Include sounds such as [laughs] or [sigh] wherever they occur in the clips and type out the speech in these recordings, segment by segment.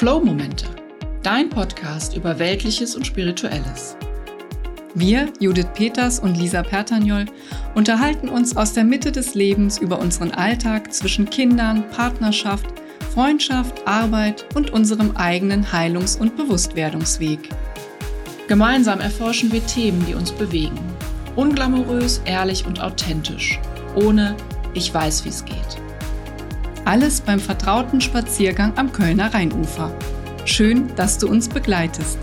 Flow-Momente, dein Podcast über Weltliches und Spirituelles. Wir, Judith Peters und Lisa Pertagnol, unterhalten uns aus der Mitte des Lebens über unseren Alltag zwischen Kindern, Partnerschaft, Freundschaft, Arbeit und unserem eigenen Heilungs- und Bewusstwerdungsweg. Gemeinsam erforschen wir Themen, die uns bewegen. Unglamourös, ehrlich und authentisch. Ohne Ich weiß, wie es geht. Alles beim vertrauten Spaziergang am Kölner Rheinufer. Schön, dass du uns begleitest.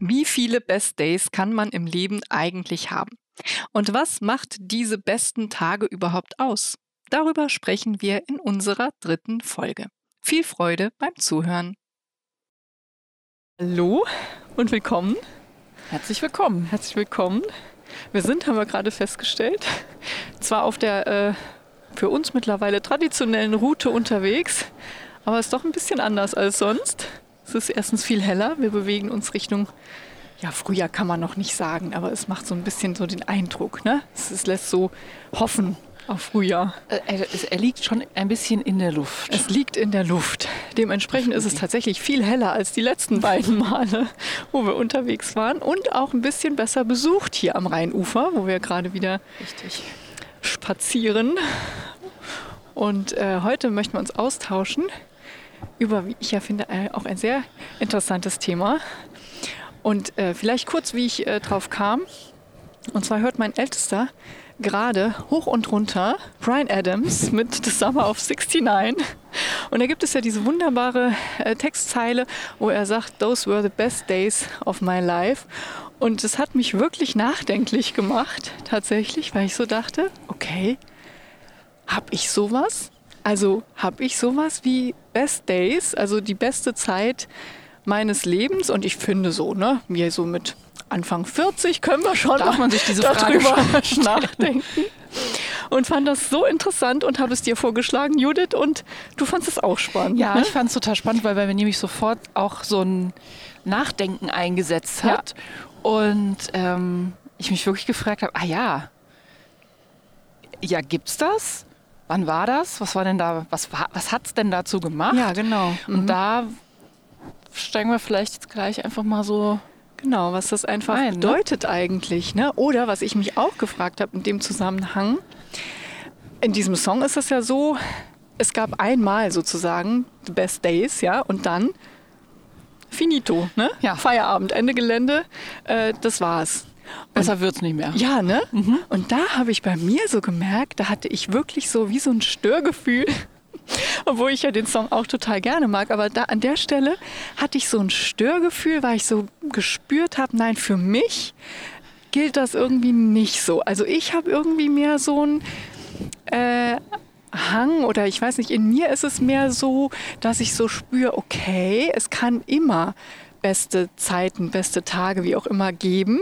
Wie viele Best Days kann man im Leben eigentlich haben? Und was macht diese besten Tage überhaupt aus? Darüber sprechen wir in unserer dritten Folge. Viel Freude beim Zuhören. Hallo und willkommen. Herzlich willkommen. Herzlich willkommen. Wir sind, haben wir gerade festgestellt, zwar auf der äh, für uns mittlerweile traditionellen Route unterwegs, aber es ist doch ein bisschen anders als sonst. Es ist erstens viel heller. Wir bewegen uns Richtung, ja, Frühjahr kann man noch nicht sagen, aber es macht so ein bisschen so den Eindruck. Ne? Es, es lässt so hoffen auf Frühjahr. Äh, Er, liegt schon ein bisschen in der Luft. Es liegt in der Luft. Dementsprechend ist es tatsächlich viel heller als die letzten beiden Male, wo wir unterwegs waren und auch ein bisschen besser besucht hier am Rheinufer, wo wir gerade wieder Richtig. spazieren. Und äh, heute möchten wir uns austauschen über, wie ich ja finde, äh, auch ein sehr interessantes Thema. Und äh, vielleicht kurz, wie ich äh, drauf kam. Und zwar hört mein Ältester gerade hoch und runter Brian Adams mit The Summer of 69. Und da gibt es ja diese wunderbare äh, Textzeile, wo er sagt, Those were the best days of my life. Und es hat mich wirklich nachdenklich gemacht, tatsächlich, weil ich so dachte, okay, habe ich sowas? Also habe ich sowas wie Best Days, also die beste Zeit meines Lebens? Und ich finde so, ne, mir so mit Anfang 40 können wir schon Darf man sich diese Frage schon [laughs] nachdenken. Und fand das so interessant und habe es dir vorgeschlagen, Judith, und du fandest es auch spannend. Ja, ne? ich fand es total spannend, weil bei mir nämlich sofort auch so ein Nachdenken eingesetzt Ja. hat. Und ähm, ich mich wirklich gefragt habe, ah ja, ja, gibt's das? Wann war das? Was war denn da, was, war- was hat's denn dazu gemacht? ja, genau. Und da steigen wir vielleicht jetzt gleich einfach mal so Genau, was das einfach Ein, ne? bedeutet eigentlich. Ne? Oder was ich mich auch gefragt habe in dem Zusammenhang, in diesem Song ist es ja so, es gab einmal sozusagen The Best Days, ja, und dann finito, ne? Ja. Feierabend, Ende Gelände, äh, das war's. Besser wird's nicht mehr. Ja, ne? Und da habe ich bei mir so gemerkt, da hatte ich wirklich so wie so ein Störgefühl. Obwohl ich ja den Song auch total gerne mag, aber da an der Stelle hatte ich so ein Störgefühl, weil ich so gespürt habe, nein, für mich gilt das irgendwie nicht so. Also ich habe irgendwie mehr so ein äh, Hang oder ich weiß nicht, in mir ist es mehr so, dass ich so spüre, okay, es kann immer beste Zeiten, beste Tage, wie auch immer geben,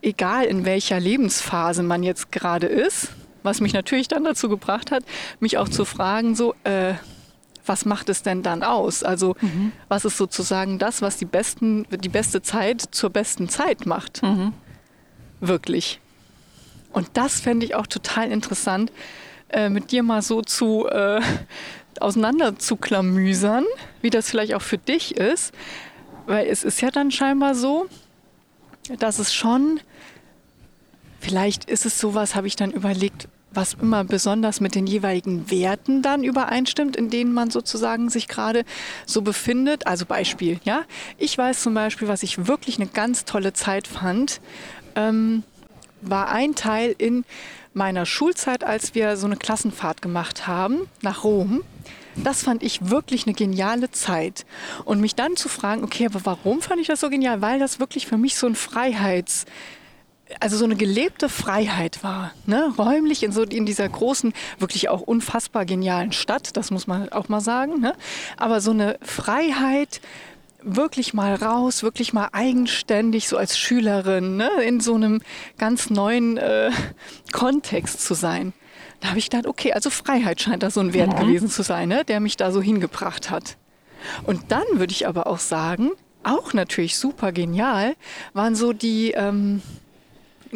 egal in welcher Lebensphase man jetzt gerade ist. Was mich natürlich dann dazu gebracht hat, mich auch zu fragen, so, äh, was macht es denn dann aus? Also, was ist sozusagen das, was die, besten, die beste Zeit zur besten Zeit macht? Wirklich. Und das fände ich auch total interessant, äh, mit dir mal so zu äh, auseinander zu klamüsern, wie das vielleicht auch für dich ist. Weil es ist ja dann scheinbar so, dass es schon, vielleicht ist es sowas, habe ich dann überlegt, was immer besonders mit den jeweiligen Werten dann übereinstimmt, in denen man sozusagen sich gerade so befindet. Also Beispiel, ja. Ich weiß zum Beispiel, was ich wirklich eine ganz tolle Zeit fand, ähm, war ein Teil in meiner Schulzeit, als wir so eine Klassenfahrt gemacht haben nach Rom. Das fand ich wirklich eine geniale Zeit. Und mich dann zu fragen, okay, aber warum fand ich das so genial? Weil das wirklich für mich so ein Freiheits, also so eine gelebte Freiheit war, ne? räumlich in so in dieser großen, wirklich auch unfassbar genialen Stadt, das muss man auch mal sagen, ne? aber so eine Freiheit, wirklich mal raus, wirklich mal eigenständig, so als Schülerin, ne? in so einem ganz neuen äh, Kontext zu sein. Da habe ich gedacht, okay, also Freiheit scheint da so ein Wert gewesen zu sein, ne? der mich da so hingebracht hat. Und dann würde ich aber auch sagen, auch natürlich super genial, waren so die, ähm,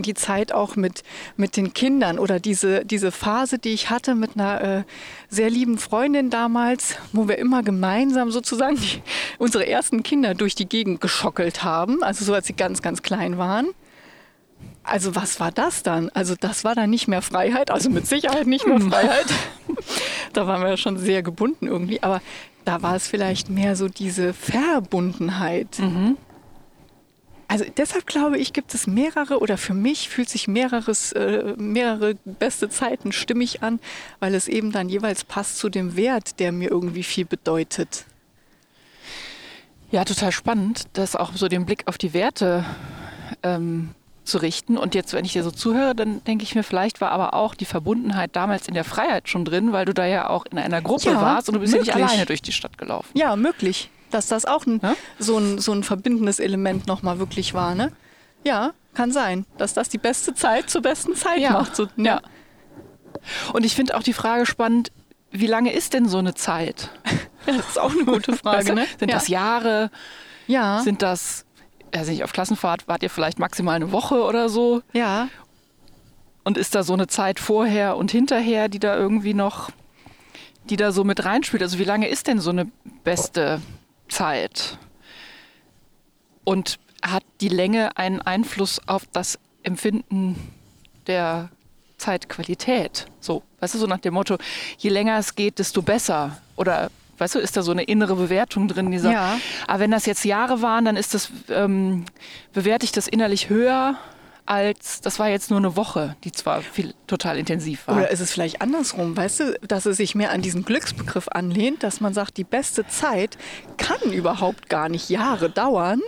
die Zeit auch mit, mit den Kindern oder diese, diese Phase, die ich hatte mit einer äh, sehr lieben Freundin damals, wo wir immer gemeinsam sozusagen die, unsere ersten Kinder durch die Gegend geschockelt haben, also so als sie ganz, ganz klein waren. Also was war das dann? Also das war dann nicht mehr Freiheit, also mit Sicherheit nicht mehr Freiheit. [laughs] da waren wir ja schon sehr gebunden irgendwie, aber da war es vielleicht mehr so diese Verbundenheit. Mhm. Also deshalb glaube ich, gibt es mehrere oder für mich fühlt sich mehreres, äh, mehrere beste Zeiten stimmig an, weil es eben dann jeweils passt zu dem Wert, der mir irgendwie viel bedeutet. Ja, total spannend, das auch so den Blick auf die Werte ähm, zu richten. Und jetzt, wenn ich dir so zuhöre, dann denke ich mir, vielleicht war aber auch die Verbundenheit damals in der Freiheit schon drin, weil du da ja auch in einer Gruppe Ja, warst und du bist ja möglich. nicht alleine durch die Stadt gelaufen. Ja, möglich, dass das auch ein, Ja? so, ein, so ein verbindendes Element nochmal wirklich war. Ne? Ja, kann sein, dass das die beste Zeit zur besten Zeit Ja. macht. So, Ja. Und ich finde auch die Frage spannend, wie lange ist denn so eine Zeit? [laughs] Das ist auch eine gute Weißt Frage. du? Ne? Sind ja. das Jahre? ja. Sind das, also nicht auf Klassenfahrt, wart ihr vielleicht maximal eine Woche oder so? ja, Und ist da so eine Zeit vorher und hinterher, die da irgendwie noch, die da so mit reinspielt? Also wie lange ist denn so eine beste Zeit? Und hat die Länge einen Einfluss auf das Empfinden der Zeitqualität? So, weißt du, so nach dem Motto, je länger es geht, desto besser. Oder weißt du, ist da so eine innere Bewertung drin, die sagt, Ja. aber wenn das jetzt Jahre waren, dann ist das, ähm, bewerte ich das innerlich höher als, das war jetzt nur eine Woche, die zwar viel, total intensiv war. Oder ist es vielleicht andersrum, weißt du, dass es sich mehr an diesen Glücksbegriff anlehnt, dass man sagt, die beste Zeit kann überhaupt gar nicht Jahre dauern,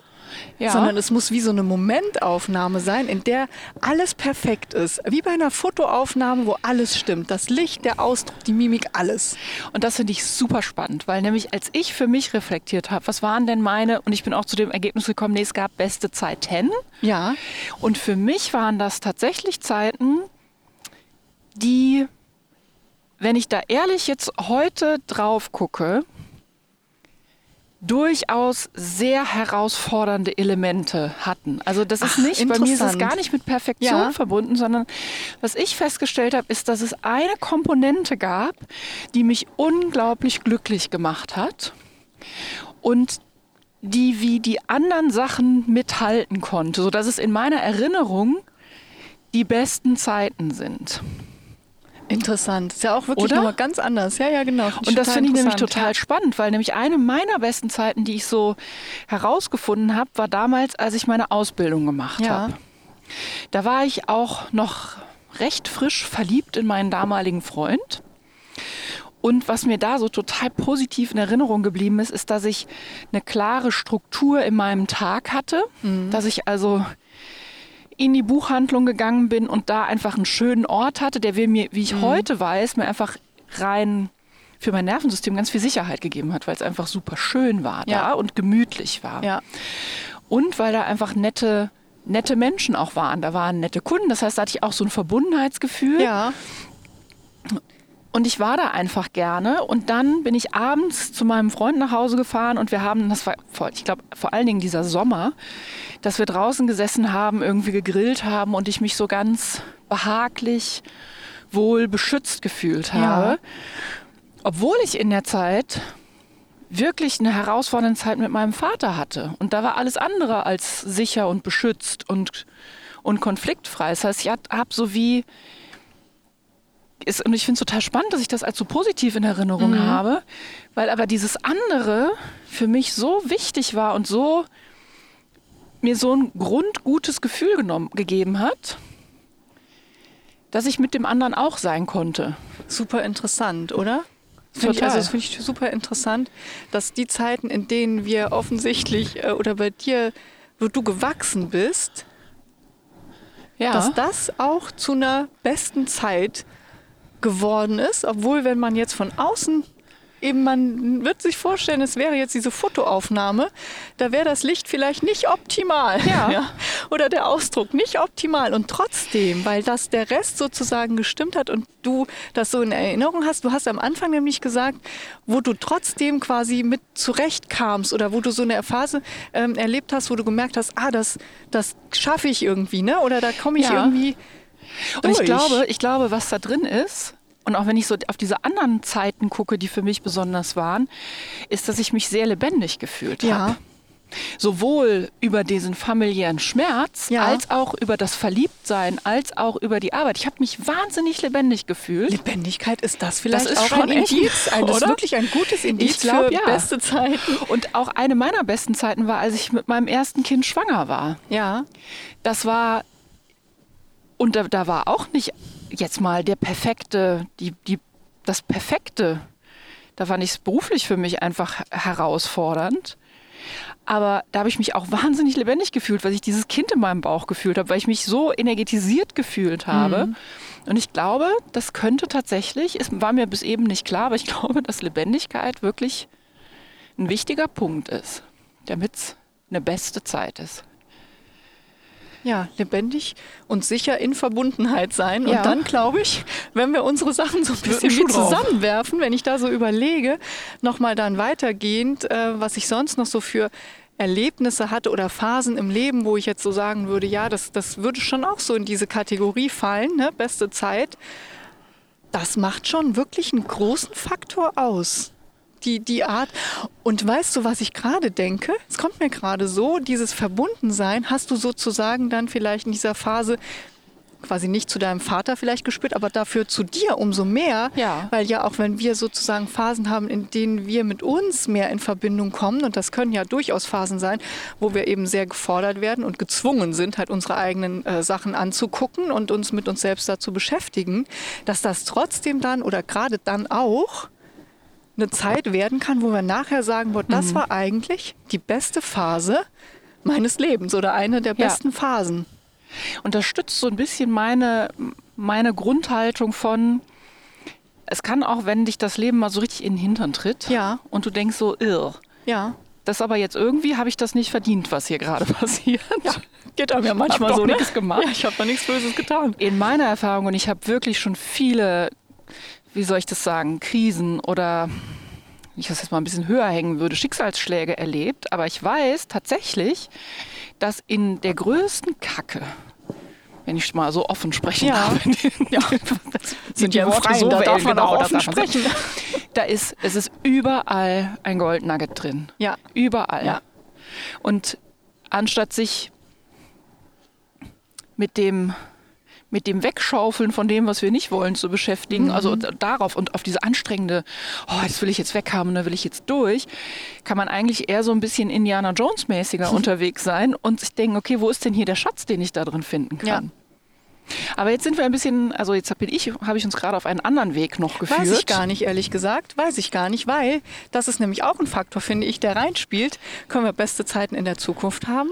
ja. sondern es muss wie so eine Momentaufnahme sein, in der alles perfekt ist. Wie bei einer Fotoaufnahme, wo alles stimmt. Das Licht, der Ausdruck, die Mimik, alles. Und das finde ich super spannend, weil nämlich als ich für mich reflektiert habe, was waren denn meine, und ich bin auch zu dem Ergebnis gekommen, nee, es gab beste Zeiten. Ja, Und für mich waren das tatsächlich Zeiten, die, wenn ich da ehrlich jetzt heute drauf gucke, durchaus sehr herausfordernde Elemente hatten. Also das ist Ach, nicht, bei mir ist es gar nicht mit Perfektion Ja. verbunden, sondern was ich festgestellt habe, ist, dass es eine Komponente gab, die mich unglaublich glücklich gemacht hat und die wie die anderen Sachen mithalten konnte, sodass es in meiner Erinnerung die besten Zeiten sind. Interessant. Ist ja auch wirklich nochmal ganz anders. Ja, ja, genau. Und das finde ich nämlich total spannend, weil nämlich eine meiner besten Zeiten, die ich so herausgefunden habe, war damals, als ich meine Ausbildung gemacht Ja. habe. Da war ich auch noch recht frisch verliebt in meinen damaligen Freund. Und was mir da so total positiv in Erinnerung geblieben ist, ist, dass ich eine klare Struktur in meinem Tag hatte, dass ich also in die Buchhandlung gegangen bin und da einfach einen schönen Ort hatte, der mir, wie ich heute weiß, mir einfach rein für mein Nervensystem ganz viel Sicherheit gegeben hat, weil es einfach super schön war da Ja. und gemütlich war. Ja. Und weil da einfach nette, nette Menschen auch waren. Da waren nette Kunden, das heißt, da hatte ich auch so ein Verbundenheitsgefühl. Ja, Und ich war da einfach gerne. Und dann bin ich abends zu meinem Freund nach Hause gefahren und wir haben, das war, ich glaube, vor allen Dingen dieser Sommer, dass wir draußen gesessen haben, irgendwie gegrillt haben und ich mich so ganz behaglich, wohl beschützt gefühlt Ja. habe. Obwohl ich in der Zeit wirklich eine herausfordernde Zeit mit meinem Vater hatte. Und da war alles andere als sicher und beschützt und, und konfliktfrei. Das heißt, ich habe so wie ist, und ich finde es total spannend, dass ich das als so positiv in Erinnerung habe, weil aber dieses andere für mich so wichtig war und so mir so ein grundgutes Gefühl genommen, gegeben hat, dass ich mit dem anderen auch sein konnte. super interessant, oder? Find ich, also das finde ich super interessant, dass die Zeiten, in denen wir offensichtlich äh, oder bei dir, wo du gewachsen bist, Ja, dass das auch zu einer besten Zeit geworden ist, obwohl wenn man jetzt von außen eben man wird sich vorstellen, es wäre jetzt diese Fotoaufnahme, da wäre das Licht vielleicht nicht optimal. Ja. [laughs] ja. Oder der Ausdruck nicht optimal. Und trotzdem, weil das der Rest sozusagen gestimmt hat und du das so in Erinnerung hast, du hast am Anfang nämlich gesagt, wo du trotzdem quasi mit zurechtkamst oder wo du so eine Phase ähm, erlebt hast, wo du gemerkt hast, ah, das, das schaffe ich irgendwie, ne? Oder da komme ich Ja. irgendwie. Und ich glaube, ich glaube, was da drin ist, und auch wenn ich so auf diese anderen Zeiten gucke, die für mich besonders waren, ist, dass ich mich sehr lebendig gefühlt Ja. habe. Sowohl über diesen familiären Schmerz, Ja. als auch über das Verliebtsein, als auch über die Arbeit. Ich habe mich wahnsinnig lebendig gefühlt. Lebendigkeit ist das vielleicht ist auch schon ein Indiz, ein, das ist wirklich ein gutes Indiz Ich glaub, für ja. beste Zeiten. Und auch eine meiner besten Zeiten war, als ich mit meinem ersten Kind schwanger war. Ja, Das war, und da, da war auch nicht jetzt mal der perfekte, die, die, das Perfekte. Da fand ich es beruflich für mich einfach herausfordernd. Aber da habe ich mich auch wahnsinnig lebendig gefühlt, weil ich dieses Kind in meinem Bauch gefühlt habe, weil ich mich so energetisiert gefühlt habe. Und ich glaube, das könnte tatsächlich, es war mir bis eben nicht klar, aber ich [laughs] glaube, dass Lebendigkeit wirklich ein wichtiger Punkt ist, damit es eine beste Zeit ist. Ja, lebendig und sicher in Verbundenheit sein. Ja. Und dann glaube ich, wenn wir unsere Sachen so ein bisschen mit zusammenwerfen, wenn ich da so überlege, nochmal dann weitergehend, äh, was ich sonst noch so für Erlebnisse hatte oder Phasen im Leben, wo ich jetzt so sagen würde, ja, das, das würde schon auch so in diese Kategorie fallen, ne? beste Zeit. Das macht schon wirklich einen großen Faktor aus. Die, die Art. Und weißt du, was ich gerade denke? Es kommt mir gerade so, dieses Verbundensein hast du sozusagen dann vielleicht in dieser Phase quasi nicht zu deinem Vater vielleicht gespürt, aber dafür zu dir umso mehr. Ja. Weil ja auch wenn wir sozusagen Phasen haben, in denen wir mit uns mehr in Verbindung kommen, und das können ja durchaus Phasen sein, wo wir eben sehr gefordert werden und gezwungen sind, halt unsere eigenen äh, Sachen anzugucken und uns mit uns selbst dazu beschäftigen, dass das trotzdem dann oder gerade dann auch eine Zeit werden kann, wo wir nachher sagen, Mhm. das war eigentlich die beste Phase meines Lebens oder eine der Ja. besten Phasen. Und das stützt so ein bisschen meine, meine Grundhaltung von, es kann auch, wenn dich das Leben mal so richtig in den Hintern tritt Ja. und du denkst so, irr, Ja. das aber jetzt irgendwie habe ich das nicht verdient, was hier gerade [laughs] passiert. Geht einem ja manchmal so, ne? nichts gemacht. Ja, ich habe da nichts Böses getan. In meiner Erfahrung, und ich habe wirklich schon viele, wie soll ich das sagen, Krisen oder, wenn ich das jetzt mal ein bisschen höher hängen würde, Schicksalsschläge erlebt, aber ich weiß tatsächlich, dass in der größten Kacke, wenn ich mal so offen sprechen Ja. darf, [laughs] Ja. das Sind ja im Freien, da darf man auch das offen sprechen. Da ist, es ist überall ein Goldnugget drin. Ja. Überall. Ja. Und anstatt sich mit dem, mit dem Wegschaufeln von dem, was wir nicht wollen, zu beschäftigen, Mhm. also darauf und auf diese anstrengende, oh, das will ich jetzt weghaben, da will ich jetzt durch, kann man eigentlich eher so ein bisschen Indiana Jones-mäßiger [laughs] unterwegs sein und sich denken, okay, wo ist denn hier der Schatz, den ich da drin finden kann? Ja. Aber jetzt sind wir ein bisschen, also jetzt bin ich, habe ich uns gerade auf einen anderen Weg noch geführt. Weiß ich gar nicht, ehrlich gesagt. Weiß ich gar nicht, weil das ist nämlich auch ein Faktor, finde ich, der reinspielt. Können wir beste Zeiten in der Zukunft haben?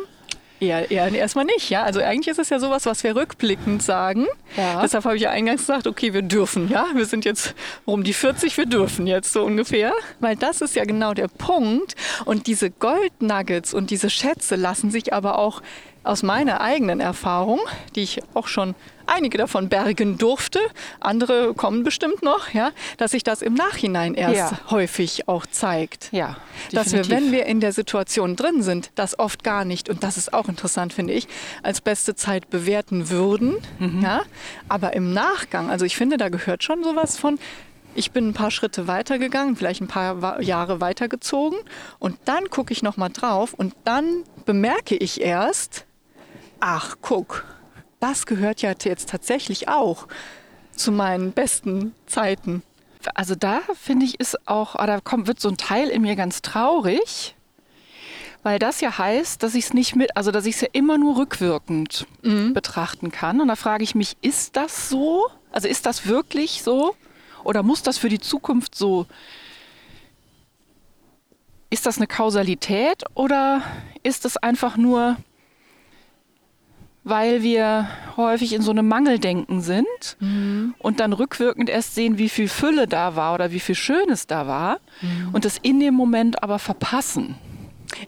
Eher, eher erstmal nicht, ja. Also eigentlich ist es ja sowas, was wir rückblickend sagen. Ja. Deshalb habe ich ja eingangs gesagt, okay, wir dürfen, ja. Wir sind jetzt um die 40, wir dürfen jetzt so ungefähr. Weil das ist ja genau der Punkt. Und diese Goldnuggets und diese Schätze lassen sich aber auch aus meiner eigenen Erfahrung, die ich auch schon einige davon bergen durfte, andere kommen bestimmt noch, ja, dass sich das im Nachhinein erst Ja. häufig auch zeigt. Ja, Dass wir, wenn wir in der Situation drin sind, das oft gar nicht, und das ist auch interessant, finde ich, als beste Zeit bewerten würden. Mhm. Ja? Aber im Nachgang, also ich finde, da gehört schon sowas von, ich bin ein paar Schritte weitergegangen, vielleicht ein paar Jahre weitergezogen und dann gucke ich nochmal drauf und dann bemerke ich erst, ach, guck, das gehört ja jetzt tatsächlich auch zu meinen besten Zeiten. also da finde ich ist auch, ah, da kommt, wird so ein Teil in mir ganz traurig, weil das ja heißt, dass ich es nicht mit, also dass ich es ja immer nur rückwirkend betrachten kann. Und da frage ich mich, ist das so? Also ist das wirklich so? Oder muss das für die Zukunft so? Ist das eine Kausalität oder ist es einfach nur, weil wir häufig in so einem Mangeldenken sind Mhm. und dann rückwirkend erst sehen, wie viel Fülle da war oder wie viel Schönes da war Mhm. und das in dem Moment aber verpassen.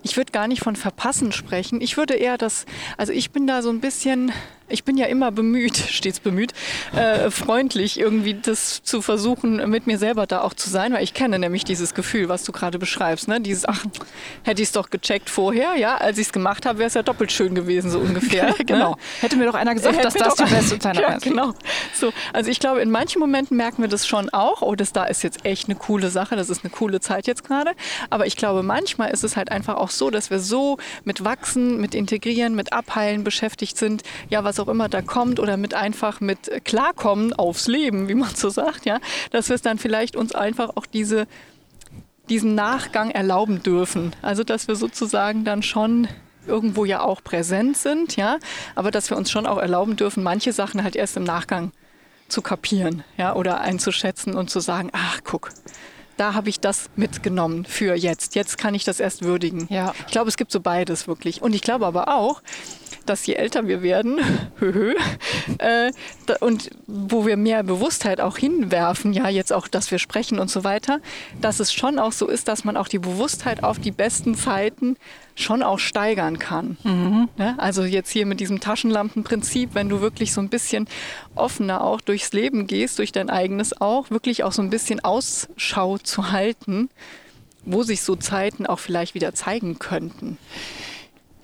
Ich würde gar nicht von verpassen sprechen. Ich würde eher das, also ich bin da so ein bisschen, ich bin ja immer bemüht, [laughs] stets bemüht, äh, freundlich irgendwie das zu versuchen, mit mir selber da auch zu sein, weil ich kenne nämlich dieses Gefühl, was du gerade beschreibst, ne? Dieses, ach, hätte ich es doch gecheckt vorher, ja, als ich es gemacht habe, wäre es ja doppelt schön gewesen, so ungefähr. [laughs] genau. Ne? Hätte mir doch einer gesagt, Hätte dass das die [laughs] beste Zeit ja, genau. So, also ich glaube, in manchen Momenten merken wir das schon auch. Oh, das da ist jetzt echt eine coole Sache. Das ist eine coole Zeit jetzt gerade. Aber ich glaube, manchmal ist es halt einfach auch so, dass wir so mit Wachsen, mit Integrieren, mit Abheilen beschäftigt sind. Ja, was auch immer da kommt oder mit einfach mit Klarkommen aufs Leben, wie man so sagt. Ja, dass wir es dann vielleicht uns einfach auch diese diesen Nachgang erlauben dürfen. Also dass wir sozusagen dann schon irgendwo ja auch präsent sind, ja, aber dass wir uns schon auch erlauben dürfen, manche Sachen halt erst im Nachgang zu kapieren, ja, oder einzuschätzen und zu sagen, ach guck, da habe ich das mitgenommen für jetzt. Jetzt kann ich das erst würdigen. Ja. Ich glaube, es gibt so beides wirklich. Und ich glaube aber auch, dass je älter wir werden, [laughs] äh, und wo wir mehr Bewusstheit auch hinwerfen, ja, jetzt auch, dass wir sprechen und so weiter, dass es schon auch so ist, dass man auch die Bewusstheit auf die besten Zeiten schon auch steigern kann. Ne? Also jetzt hier mit diesem Taschenlampenprinzip, wenn du wirklich so ein bisschen offener auch durchs Leben gehst, durch dein eigenes auch, wirklich auch so ein bisschen Ausschau zu halten, wo sich so Zeiten auch vielleicht wieder zeigen könnten.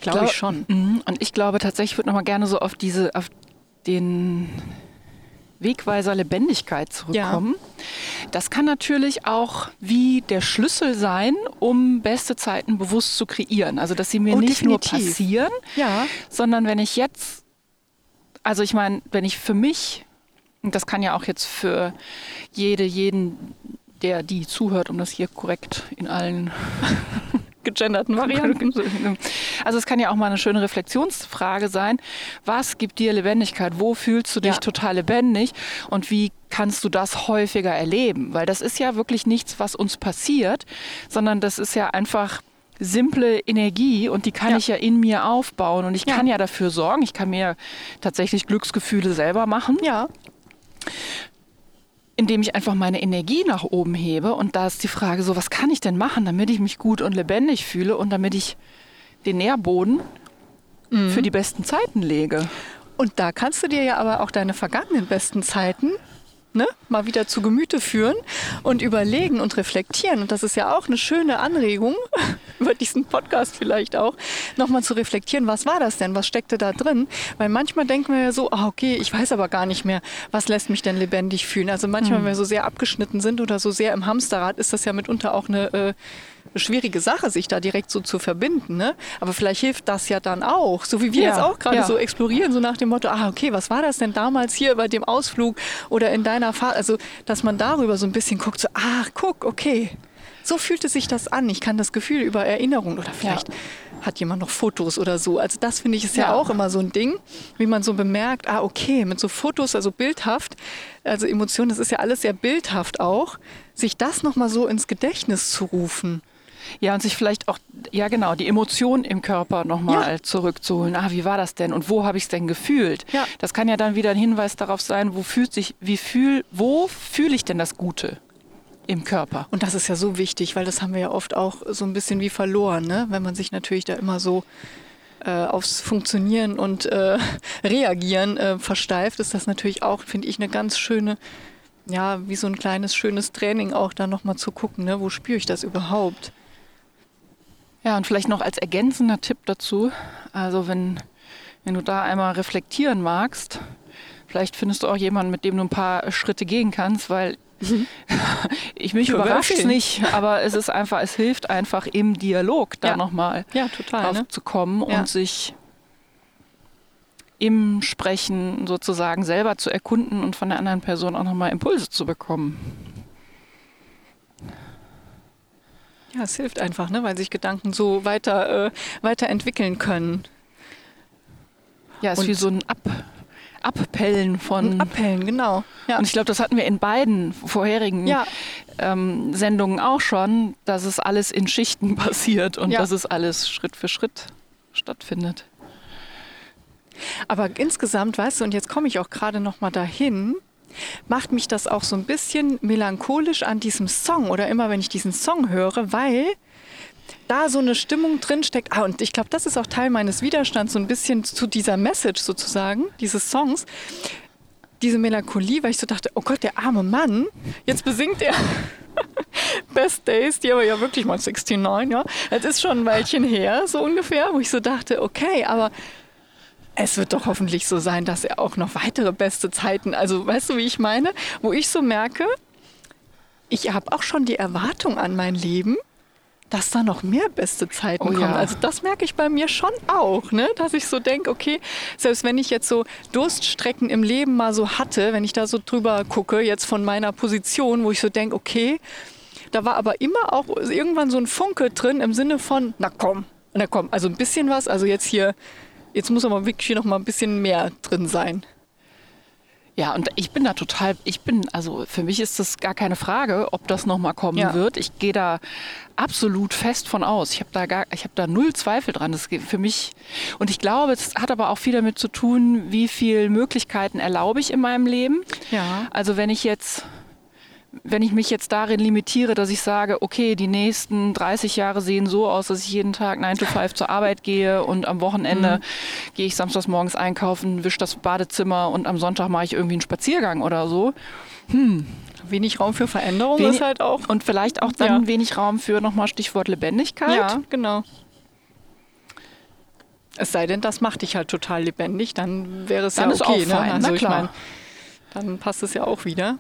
Glaube ich, schon. Mhm. Und ich glaube tatsächlich, ich würde noch mal gerne so auf diese, auf den Wegweiser Lebendigkeit zurückkommen. Das kann natürlich auch wie der Schlüssel sein, um beste Zeiten bewusst zu kreieren. Also dass sie mir Oh, nicht nur definitiv. passieren, Ja. sondern wenn ich jetzt, also ich meine, wenn ich für mich, und das kann ja auch jetzt für jede, jeden, der die zuhört, um das hier korrekt in allen Gegenderten Varianten. Also es kann ja auch mal eine schöne Reflexionsfrage sein. Was gibt dir Lebendigkeit? Wo fühlst du dich Ja. total lebendig? Und wie kannst du das häufiger erleben? Weil das ist ja wirklich nichts, was uns passiert, sondern das ist ja einfach simple Energie und die kann Ja. ich ja in mir aufbauen und ich Ja. kann ja dafür sorgen, ich kann mir tatsächlich Glücksgefühle selber machen Ja, indem ich einfach meine Energie nach oben hebe. Und da ist die Frage so, was kann ich denn machen, damit ich mich gut und lebendig fühle und damit ich den Nährboden für die besten Zeiten lege. und da kannst du dir ja aber auch deine vergangenen besten Zeiten ne, mal wieder zu Gemüte führen und überlegen und reflektieren. Und das ist ja auch eine schöne Anregung, [laughs] über diesen Podcast vielleicht auch, nochmal zu reflektieren, was war das denn, was steckte da drin? Weil manchmal denken wir ja so, ah, okay, ich weiß aber gar nicht mehr, was lässt mich denn lebendig fühlen. Also manchmal, wenn wir so sehr abgeschnitten sind oder so sehr im Hamsterrad, ist das ja mitunter auch eine... Äh, schwierige Sache, sich da direkt so zu verbinden. Ne? Aber vielleicht hilft das ja dann auch, so wie wir Ja, jetzt auch gerade ja. so explorieren, so nach dem Motto, ah, okay, was war das denn damals hier bei dem Ausflug oder in deiner Fahrt? Also, dass man darüber so ein bisschen guckt, so, ach, guck, okay, so fühlte sich das an. Ich kann das Gefühl über Erinnerungen oder vielleicht hat jemand noch Fotos oder so. Also das finde ich ist ja. Ja. auch immer so ein Ding, wie man so bemerkt, ah, okay, mit so Fotos, also bildhaft, also Emotionen, das ist ja alles sehr bildhaft auch, sich das nochmal so ins Gedächtnis zu rufen. Ja, und sich vielleicht auch, ja genau, die Emotionen im Körper nochmal Ja. zurückzuholen. Ah, wie war das denn und wo habe ich es denn gefühlt? Ja. Das kann ja dann wieder ein Hinweis darauf sein, wo fühlt sich, wie fühl, wo fühle ich denn das Gute im Körper? Und das ist ja so wichtig, weil das haben wir ja oft auch so ein bisschen wie verloren, ne? wenn man sich natürlich da immer so äh, aufs Funktionieren und äh, [laughs] Reagieren äh, versteift, ist das natürlich auch, finde ich, eine ganz schöne, ja, wie so ein kleines, schönes Training auch da nochmal zu gucken, ne? wo spüre ich das überhaupt? Ja, und vielleicht noch als ergänzender Tipp dazu, also wenn, wenn du da einmal reflektieren magst, vielleicht findest du auch jemanden, mit dem du ein paar Schritte gehen kannst, weil [laughs] ich mich überrascht es nicht, aber es ist einfach, es hilft einfach im Dialog da Ja. nochmal Ja, total. drauf Ne? zu kommen Ja. und sich im Sprechen sozusagen selber zu erkunden und von der anderen Person auch nochmal Impulse zu bekommen. Ja, es hilft einfach, ne? weil sich Gedanken so weiter, äh, weiterentwickeln können. Ja, es ist Und- wie so ein Ab Abpellen von Abhellen, genau. Ja. Und ich glaube, das hatten wir in beiden vorherigen Ja. ähm, Sendungen auch schon, dass es alles in Schichten [laughs] passiert und Ja. dass es alles Schritt für Schritt stattfindet. Aber insgesamt, weißt du, und jetzt komme ich auch gerade noch mal dahin, macht mich das auch so ein bisschen melancholisch an diesem Song oder immer, wenn ich diesen Song höre, weil da so eine Stimmung drin steckt. Ah, und ich glaube, das ist auch Teil meines Widerstands, so ein bisschen zu dieser Message sozusagen, dieses Songs. Diese Melancholie, weil ich so dachte, oh Gott, der arme Mann, jetzt besingt er [laughs] Best Days, die aber ja wirklich mal 69, ja. Das ist schon ein Weilchen her, so ungefähr, wo ich so dachte, okay, aber es wird doch hoffentlich so sein, dass er auch noch weitere beste Zeiten, also weißt du, wie ich meine? Wo ich so merke, ich habe auch schon die Erwartung an mein Leben, dass da noch mehr beste Zeiten Oh kommen. ja. Also das merke ich bei mir schon auch, ne? dass ich so denke, okay, selbst wenn ich jetzt so Durststrecken im Leben mal so hatte, wenn ich da so drüber gucke, jetzt von meiner Position, wo ich so denke, okay, da war aber immer auch irgendwann so ein Funke drin im Sinne von, na komm, na komm, also ein bisschen was, also jetzt hier, jetzt muss aber wirklich hier noch mal ein bisschen mehr drin sein. Ja, und ich bin da total, ich bin, also für mich ist das gar keine Frage, ob das nochmal kommen Ja. wird. Ich gehe da absolut fest von aus. Ich habe da gar, ich habe da null Zweifel dran. Das geht für mich, und ich glaube, es hat aber auch viel damit zu tun, wie viele Möglichkeiten erlaube ich in meinem Leben. Ja. Also wenn ich jetzt, wenn ich mich jetzt darin limitiere, dass ich sage, okay, die nächsten 30 Jahre sehen so aus, dass ich jeden Tag 9 to 5 zur Arbeit gehe und am Wochenende gehe ich samstags morgens einkaufen, wische das Badezimmer und am Sonntag mache ich irgendwie einen Spaziergang oder so. Wenig Raum für Veränderung Wenig- ist halt auch. Und vielleicht auch dann Ja. wenig Raum für nochmal Stichwort Lebendigkeit. Ja, genau. Es sei denn, das macht dich halt total lebendig, dann wäre es Dann ja ist okay. auch fein, ne? na Also ich klar. mein, dann passt es ja auch wieder.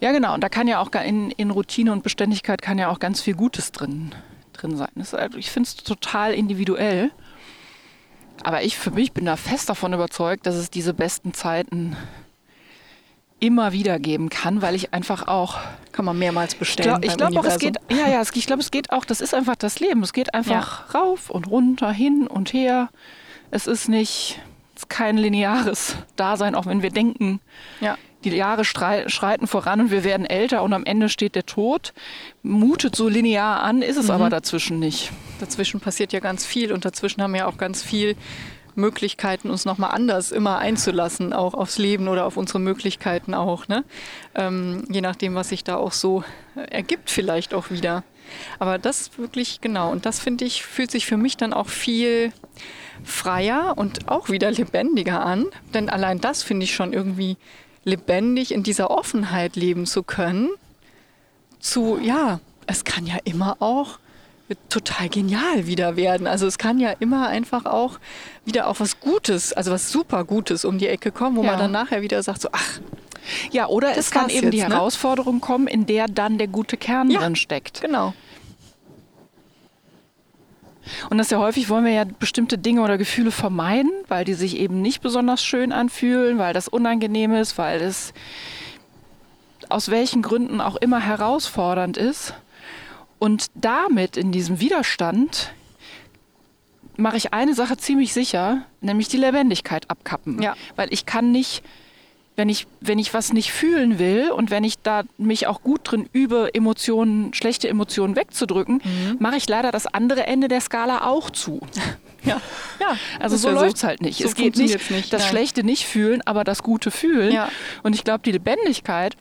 Ja, genau. Und da kann ja auch in, in Routine und Beständigkeit kann ja auch ganz viel Gutes drin, drin sein. Das halt- ich finde es total individuell. Aber ich für mich bin da fest davon überzeugt, dass es diese besten Zeiten immer wieder geben kann, weil ich einfach auch Kann man mehrmals ich bestellen. glaube beim glaub auch, es geht, ja, ja, es, ich glaube, es geht auch, das ist einfach das Leben. Es geht einfach rauf und runter, hin und her. Es ist nicht, es ist kein lineares Dasein, auch wenn wir denken, Ja. Die Jahre schreiten voran und wir werden älter und am Ende steht der Tod. Mutet so linear an, ist es aber dazwischen nicht. Dazwischen passiert ja ganz viel und dazwischen haben wir auch ganz viel Möglichkeiten, uns nochmal anders immer einzulassen, auch aufs Leben oder auf unsere Möglichkeiten auch. Ne? Ähm, je nachdem, was sich da auch so ergibt, vielleicht auch wieder. Aber das wirklich genau. Und das finde ich, fühlt sich für mich dann auch viel freier und auch wieder lebendiger an. Denn allein das finde ich schon irgendwie lebendig in dieser Offenheit leben zu können. Zu, ja, es kann ja immer auch total genial wieder werden. Also es kann ja immer einfach auch wieder auch was Gutes, also was super Gutes um die Ecke kommen, wo Ja. man dann nachher wieder sagt, so, ach, Ja, oder es kann eben die jetzt, ne? Herausforderung kommen, in der dann der gute Kern Ja. drin steckt. genau. Und das ist ja häufig, wollen wir ja bestimmte Dinge oder Gefühle vermeiden, weil die sich eben nicht besonders schön anfühlen, weil das unangenehm ist, weil es aus welchen Gründen auch immer herausfordernd ist. Und damit in diesem Widerstand mache ich eine Sache ziemlich sicher, nämlich die Lebendigkeit abkappen. Ja. Weil ich kann nicht, wenn ich, wenn ich was nicht fühlen will und wenn ich da mich auch gut drin übe, Emotionen, schlechte Emotionen wegzudrücken, mache ich leider das andere Ende der Skala auch zu. [laughs] Ja, ja. Also so wär läuft's halt nicht. so es geht nicht, nicht, das nein. Schlechte nicht fühlen, aber das Gute fühlen. Ja. Und ich glaube, die Lebendigkeit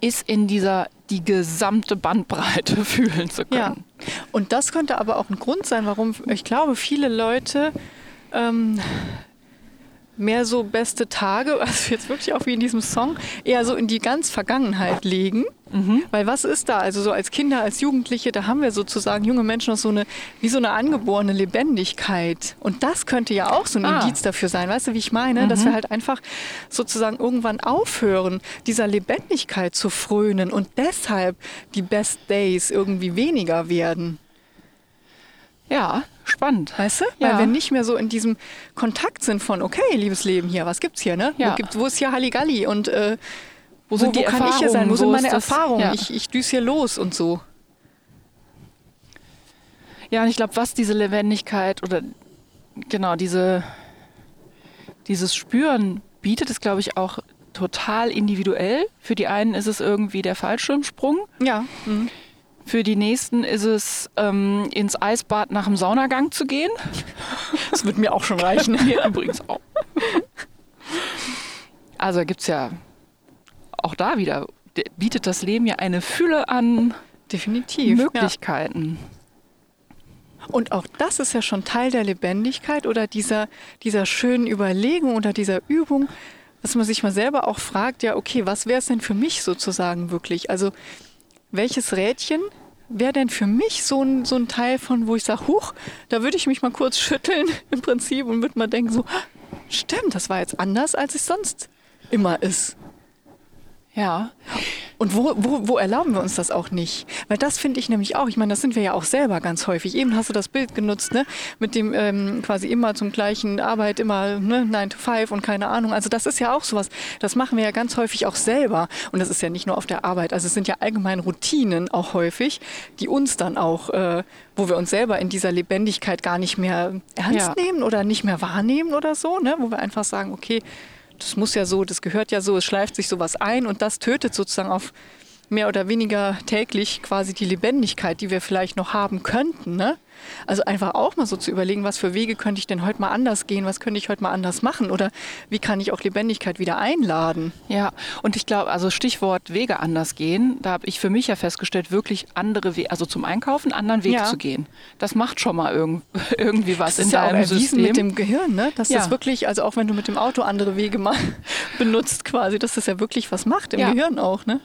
ist in dieser die gesamte Bandbreite [laughs] fühlen zu Ja, können. und das könnte aber auch ein Grund sein, warum ich glaube, viele Leute ähm, mehr so beste Tage, [laughs] also jetzt wirklich auch wie in diesem Song, eher so in die ganz Vergangenheit legen. Mhm. Weil was ist da? Also so als Kinder, als Jugendliche, da haben wir sozusagen junge Menschen noch so eine, wie so eine angeborene Lebendigkeit. Und das könnte ja auch so ein Ah. Indiz dafür sein. Weißt du, wie ich meine? Dass wir halt einfach sozusagen irgendwann aufhören, dieser Lebendigkeit zu frönen und deshalb die Best Days irgendwie weniger werden. Ja, spannend. Weißt du? Ja. Weil wir nicht mehr so in diesem Kontakt sind von, okay, liebes Leben hier, was gibt's hier, ne? Ja. Wo, gibt, wo ist hier Halligalli und äh, Wo sind die kann ich hier sein? Erfahrungen? Wo sind Wo meine Erfahrungen? Ja. Ich, ich düse hier los und so. Ja, und ich glaube, was diese Lebendigkeit oder genau diese, dieses Spüren bietet, ist, glaube ich, auch total individuell. Für die einen ist es irgendwie der Fallschirmsprung. Ja. Mhm. Für die nächsten ist es, ähm, ins Eisbad nach dem Saunagang zu gehen. [laughs] Das wird mir auch schon reichen. [laughs] Mir übrigens auch. Also gibt es ja auch da wieder, bietet das Leben ja eine Fülle an Definitiv. Möglichkeiten. Ja. Und auch das ist ja schon Teil der Lebendigkeit oder dieser, dieser schönen Überlegung oder dieser Übung, dass man sich mal selber auch fragt, ja, okay, was wäre es denn für mich sozusagen wirklich? Also welches Rädchen wäre denn für mich so ein, so ein Teil von, wo ich sage, huch, da würde ich mich mal kurz schütteln [laughs] im Prinzip und würde mal denken, so, stimmt, das war jetzt anders, als es sonst immer ist. Ja. Und wo, wo, wo erlauben wir uns das auch nicht? Weil das finde ich nämlich auch. Ich meine, das sind wir ja auch selber ganz häufig. Eben hast du das Bild genutzt, ne? Mit dem ähm, quasi immer zum gleichen Arbeit, immer ne? 9 to 5 und keine Ahnung. Also das ist ja auch sowas. Das machen wir ja ganz häufig auch selber. Und das ist ja nicht nur auf der Arbeit. Also es sind ja allgemein Routinen auch häufig, die uns dann auch, äh, wo wir uns selber in dieser Lebendigkeit gar nicht mehr ernst ja. nehmen oder nicht mehr wahrnehmen oder so, ne? Wo wir einfach sagen, okay, das muss ja so, das gehört ja so, es schleift sich sowas ein und das tötet sozusagen auf mehr oder weniger täglich quasi die Lebendigkeit, die wir vielleicht noch haben könnten. Ne? Also einfach auch mal so zu überlegen, was für Wege könnte ich denn heute mal anders gehen, was könnte ich heute mal anders machen oder wie kann ich auch Lebendigkeit wieder einladen. Ja, und ich glaube, also Stichwort Wege anders gehen, da habe ich für mich ja festgestellt, wirklich andere Wege, also zum Einkaufen, anderen Weg ja. zu gehen. Das macht schon mal irg [laughs] irgendwie was das in deinem ja System. mit dem Gehirn, ne? dass ja. das wirklich, also auch wenn du mit dem Auto andere Wege mal [laughs] benutzt quasi, dass das ja wirklich was macht im ja. Gehirn auch. Ne?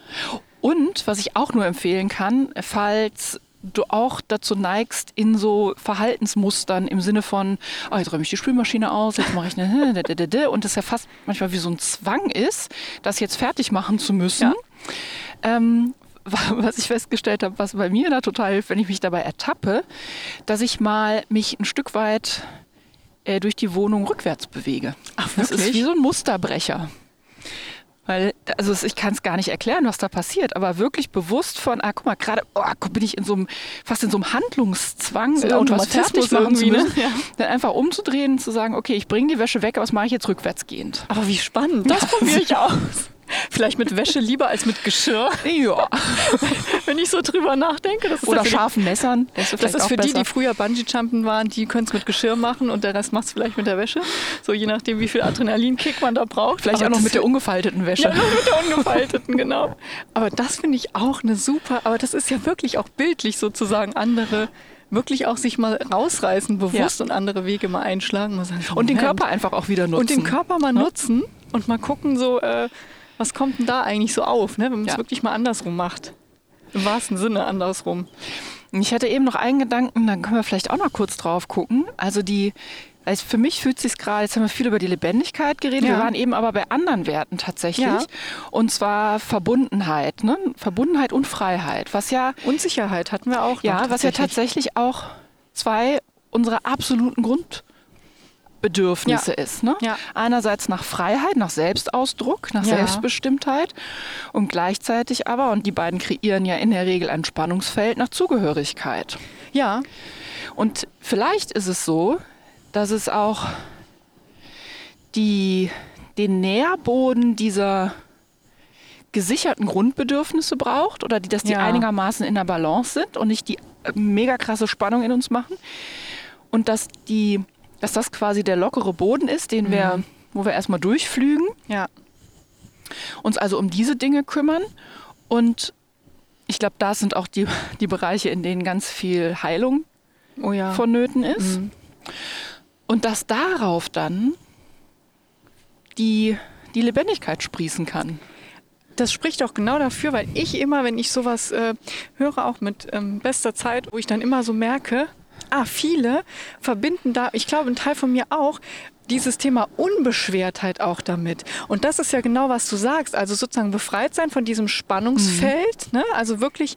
Und was ich auch nur empfehlen kann, falls du auch dazu neigst, in so Verhaltensmustern im Sinne von, oh, jetzt räume ich die Spülmaschine aus, jetzt mache ich eine [laughs] und das ja fast manchmal wie so ein Zwang ist, das jetzt fertig machen zu müssen. Ja. Ähm, [laughs] was ich festgestellt habe, was bei mir da total hilft, wenn ich mich dabei ertappe, dass ich mal mich ein Stück weit äh, durch die Wohnung rückwärts bewege. Ach? Das ist wie so ein Musterbrecher. Weil, also ich kann es gar nicht erklären, was da passiert, aber wirklich bewusst von, ah, guck mal, gerade oh, bin ich in so einem, fast in so einem Handlungszwang, so irgendwas fertig machen zu müssen. Ne? Ja. Dann einfach umzudrehen, zu sagen, okay, ich bringe die Wäsche weg, aber was mache ich jetzt rückwärtsgehend? Aber wie spannend, das [laughs] probiere ich aus. Vielleicht mit Wäsche lieber als mit Geschirr. Ja. [laughs] Wenn ich so drüber nachdenke. Das ist Oder scharfen Messern. Das ist, das ist für die, die früher Bungee-Jumpen waren, die können es mit Geschirr machen und der Rest macht es vielleicht mit der Wäsche. So je nachdem, wie viel Adrenalinkick man da braucht. Vielleicht aber auch noch mit der [laughs] ungefalteten Wäsche. Ja, mit der ungefalteten, genau. Aber das finde ich auch eine super, aber das ist ja wirklich auch bildlich sozusagen andere wirklich auch sich mal rausreißen, bewusst ja. und andere Wege mal einschlagen. Sagen, und den Körper einfach auch wieder nutzen. Und den Körper mal ja? nutzen und mal gucken, so, äh, was kommt denn da eigentlich so auf, ne, wenn man es ja. wirklich mal andersrum macht? Im wahrsten Sinne andersrum. Ich hatte eben noch einen Gedanken, dann können wir vielleicht auch noch kurz drauf gucken. Also die, also für mich fühlt sich gerade, jetzt haben wir viel über die Lebendigkeit geredet, ja. wir waren eben aber bei anderen Werten tatsächlich. Ja. Und zwar Verbundenheit, ne? Verbundenheit und Freiheit, was ja. Unsicherheit hatten wir auch. Ja, was ja tatsächlich auch zwei unserer absoluten Grund Bedürfnisse ja. ist. Ne? Ja. Einerseits nach Freiheit, nach Selbstausdruck, nach ja. Selbstbestimmtheit und gleichzeitig aber, und die beiden kreieren ja in der Regel ein Spannungsfeld nach Zugehörigkeit. Ja. Und vielleicht ist es so, dass es auch die, den Nährboden dieser gesicherten Grundbedürfnisse braucht oder die, dass die einigermaßen in der Balance sind und nicht die äh, mega krasse Spannung in uns machen. Und dass die dass das quasi der lockere Boden ist, den mhm. wir, wo wir erstmal durchflügen. Ja. Uns also um diese Dinge kümmern. Und ich glaube, da sind auch die, die Bereiche, in denen ganz viel Heilung oh ja. vonnöten ist. Mhm. Und dass darauf dann die, die Lebendigkeit sprießen kann das spricht auch genau dafür, weil ich immer, wenn ich sowas äh, höre, auch mit ähm, bester Zeit, wo ich dann immer so merke, ah, viele verbinden da, ich glaube, ein Teil von mir auch, dieses Thema Unbeschwertheit auch damit. Und das ist ja genau, was du sagst. Also sozusagen befreit sein von diesem Spannungsfeld. Mhm. Ne? Also wirklich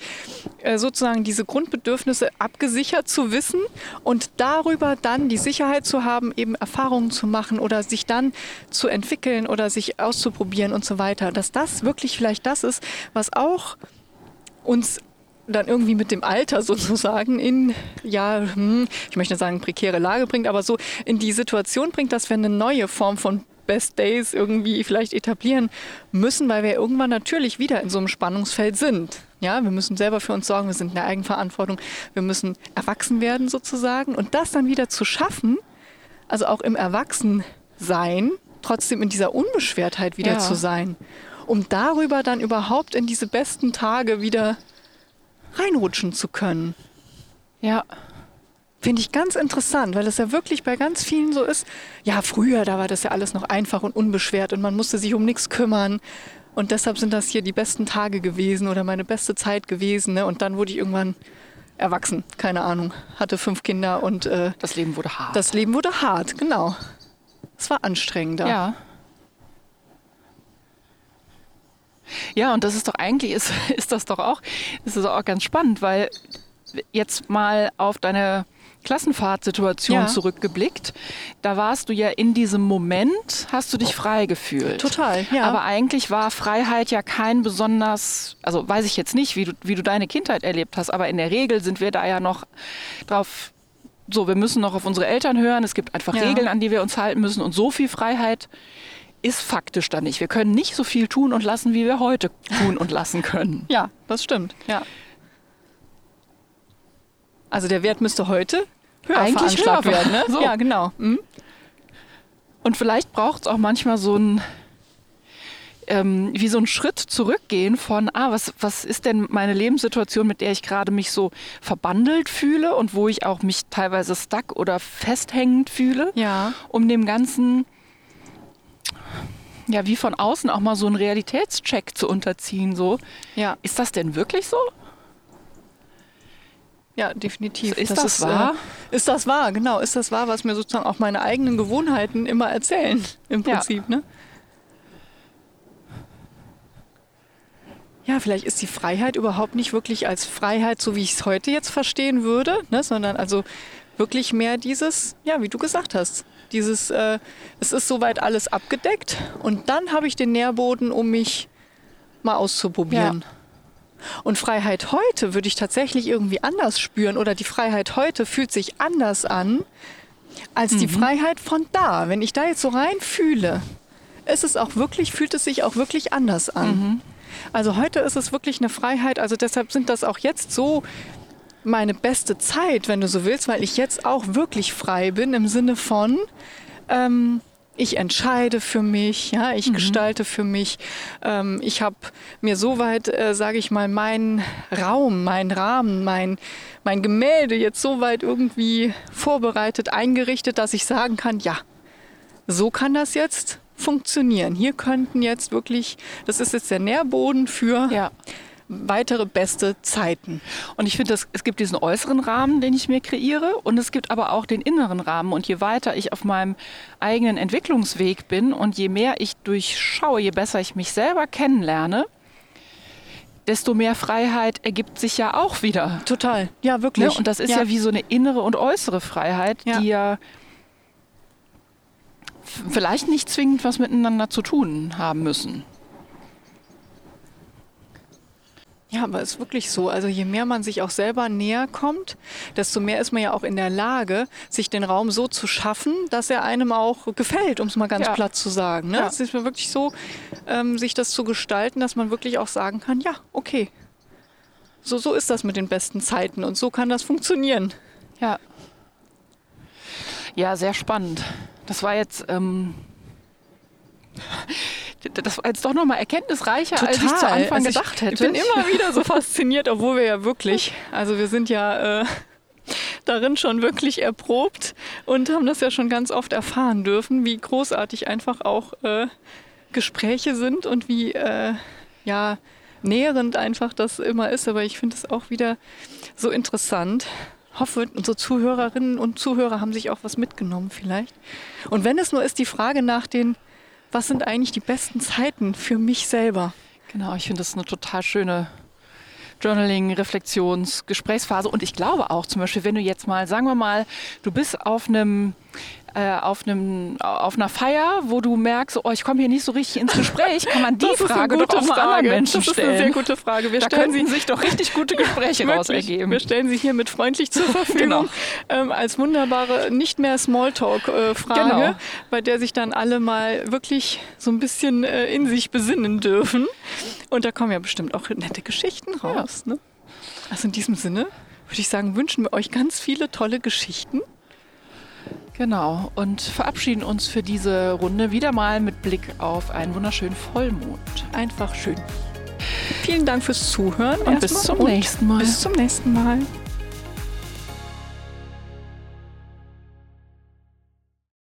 äh, sozusagen diese Grundbedürfnisse abgesichert zu wissen und darüber dann die Sicherheit zu haben, eben Erfahrungen zu machen oder sich dann zu entwickeln oder sich auszuprobieren und so weiter. Dass das wirklich vielleicht das ist, was auch uns dann irgendwie mit dem Alter [laughs] sozusagen in, ja, hm, ich möchte sagen, prekäre Lage bringt, aber so in die Situation bringt, dass wir eine neue Form von Best Days irgendwie vielleicht etablieren müssen, weil wir irgendwann natürlich wieder in so einem Spannungsfeld sind. Ja, wir müssen selber für uns sorgen, wir sind in der Eigenverantwortung, wir müssen erwachsen werden sozusagen und das dann wieder zu schaffen, also auch im Erwachsensein, trotzdem in dieser Unbeschwertheit wieder Ja. zu sein, um darüber dann überhaupt in diese besten Tage wieder reinrutschen zu können. Ja. Finde ich ganz interessant, weil das ja wirklich bei ganz vielen so ist. Ja, früher, da war das ja alles noch einfach und unbeschwert und man musste sich um nichts kümmern. Und deshalb sind das hier die besten Tage gewesen oder meine beste Zeit gewesen. Ne? Und dann wurde ich irgendwann erwachsen, keine Ahnung, hatte fünf Kinder und äh, Das Leben wurde hart. das Leben wurde hart, genau. Es war anstrengender. Ja. Ja, und das ist doch eigentlich, ist, [laughs] ist das doch auch, ist das auch ganz spannend, weil jetzt mal auf deine Klassenfahrtsituation Ja. zurückgeblickt, da warst du ja in diesem Moment, hast du dich frei gefühlt. Total, ja. Aber eigentlich war Freiheit ja kein besonders, also weiß ich jetzt nicht, wie du, wie du deine Kindheit erlebt hast, aber in der Regel sind wir da ja noch drauf, so, wir müssen noch auf unsere Eltern hören, es gibt einfach Ja. Regeln, an die wir uns halten müssen und so viel Freiheit ist faktisch da nicht. Wir können nicht so viel tun und lassen, wie wir heute tun und lassen können. [laughs] Ja, das stimmt. Ja. Also der Wert müsste heute höher Eigentlich höher. werden. Ne? [laughs] So. Ja, genau. Mhm. Und vielleicht braucht es auch manchmal so ein, ähm, wie so ein Schritt zurückgehen von, ah, was, was ist denn meine Lebenssituation, mit der ich gerade mich so verbandelt fühle und wo ich auch mich teilweise stuck oder festhängend fühle, Ja. um dem Ganzen, ja, wie von außen auch mal so einen Realitätscheck zu unterziehen. So, Ja, ist das denn wirklich so? ja, definitiv. Ist das wahr? Äh, ist das wahr, genau. Ist das wahr, was mir sozusagen auch meine eigenen Gewohnheiten immer erzählen, im Ja. Prinzip, ne? Ja, vielleicht ist die Freiheit überhaupt nicht wirklich als Freiheit, so wie ich es heute jetzt verstehen würde, ne? sondern also wirklich mehr dieses, ja, wie du gesagt hast, dieses, äh, es ist soweit alles abgedeckt und dann habe ich den Nährboden, um mich mal auszuprobieren. Und Freiheit heute würde ich tatsächlich irgendwie anders spüren oder die Freiheit heute fühlt sich anders an als die Freiheit von da. Wenn ich da jetzt so rein fühle, ist es auch wirklich, fühlt es sich auch wirklich anders an. Also heute ist es wirklich eine Freiheit, also deshalb sind das auch jetzt so meine beste Zeit, wenn du so willst, weil ich jetzt auch wirklich frei bin im Sinne von, ähm, ich entscheide für mich, ja, ich gestalte für mich. Ähm, ich habe mir soweit, äh, sage ich mal, meinen Raum, meinen Rahmen, mein, mein Gemälde jetzt soweit irgendwie vorbereitet, eingerichtet, dass ich sagen kann, ja, so kann das jetzt funktionieren. Hier könnten jetzt wirklich, das ist jetzt der Nährboden für Ja. Weitere beste Zeiten. Und ich finde, es gibt diesen äußeren Rahmen, den ich mir kreiere, und es gibt aber auch den inneren Rahmen. Und je weiter ich auf meinem eigenen Entwicklungsweg bin und je mehr ich durchschaue, je besser ich mich selber kennenlerne, desto mehr Freiheit ergibt sich ja auch wieder. Total, ja, wirklich. Ne? Und das ist ja. wie so eine innere und äußere Freiheit, Ja. die ja vielleicht nicht zwingend was miteinander zu tun haben müssen. Ja, aber es ist wirklich so. Also je mehr man sich auch selber näher kommt, desto mehr ist man ja auch in der Lage, sich den Raum so zu schaffen, dass er einem auch gefällt, um es mal ganz Ja. platt zu sagen. Ne? Ja. Es ist mir wirklich so, ähm, sich das zu gestalten, dass man wirklich auch sagen kann, ja, okay. So, so ist das mit den besten Zeiten und so kann das funktionieren. Ja. Ja, sehr spannend. Das war jetzt, ähm, das war jetzt doch nochmal erkenntnisreicher, als ich zu Anfang Also gedacht ich, hätte. Ich bin immer wieder so fasziniert, obwohl wir ja wirklich, also wir sind ja äh, darin schon wirklich erprobt und haben das ja schon ganz oft erfahren dürfen, wie großartig einfach auch äh, Gespräche sind und wie äh, ja nährend einfach das immer ist. Aber ich finde es auch wieder so interessant. Hoffe, unsere Zuhörerinnen und Zuhörer haben sich auch was mitgenommen vielleicht. Und wenn es nur ist, die Frage nach den, was sind eigentlich die besten Zeiten für mich selber? Genau, ich finde das eine total schöne Journaling, Reflexions, Gesprächsphase. Und ich glaube auch zum Beispiel, wenn du jetzt mal, sagen wir mal, du bist auf einem äh, auf, einem, auf einer Feier, wo du merkst, oh, ich komme hier nicht so richtig ins Gespräch, kann man [laughs] die Frage doch auch mal anderen Menschen das ist stellen. eine sehr gute Frage. Wir da stellen könnten sie sich doch richtig gute Gespräche [laughs] raus wirklich, ergeben. wir stellen sie hiermit freundlich zur [laughs] Verfügung Genau. ähm, als wunderbare, nicht mehr Smalltalk-Frage, Genau. bei der sich dann alle mal wirklich so ein bisschen äh, in sich besinnen dürfen. Und da kommen ja bestimmt auch nette Geschichten raus. Ne? Also in diesem Sinne würde ich sagen, wünschen wir euch ganz viele tolle Geschichten. Genau, und verabschieden uns für diese Runde wieder mal mit Blick auf einen wunderschönen Vollmond. Einfach schön. Vielen Dank fürs Zuhören Und bis zum nächsten Mal. Bis zum nächsten Mal.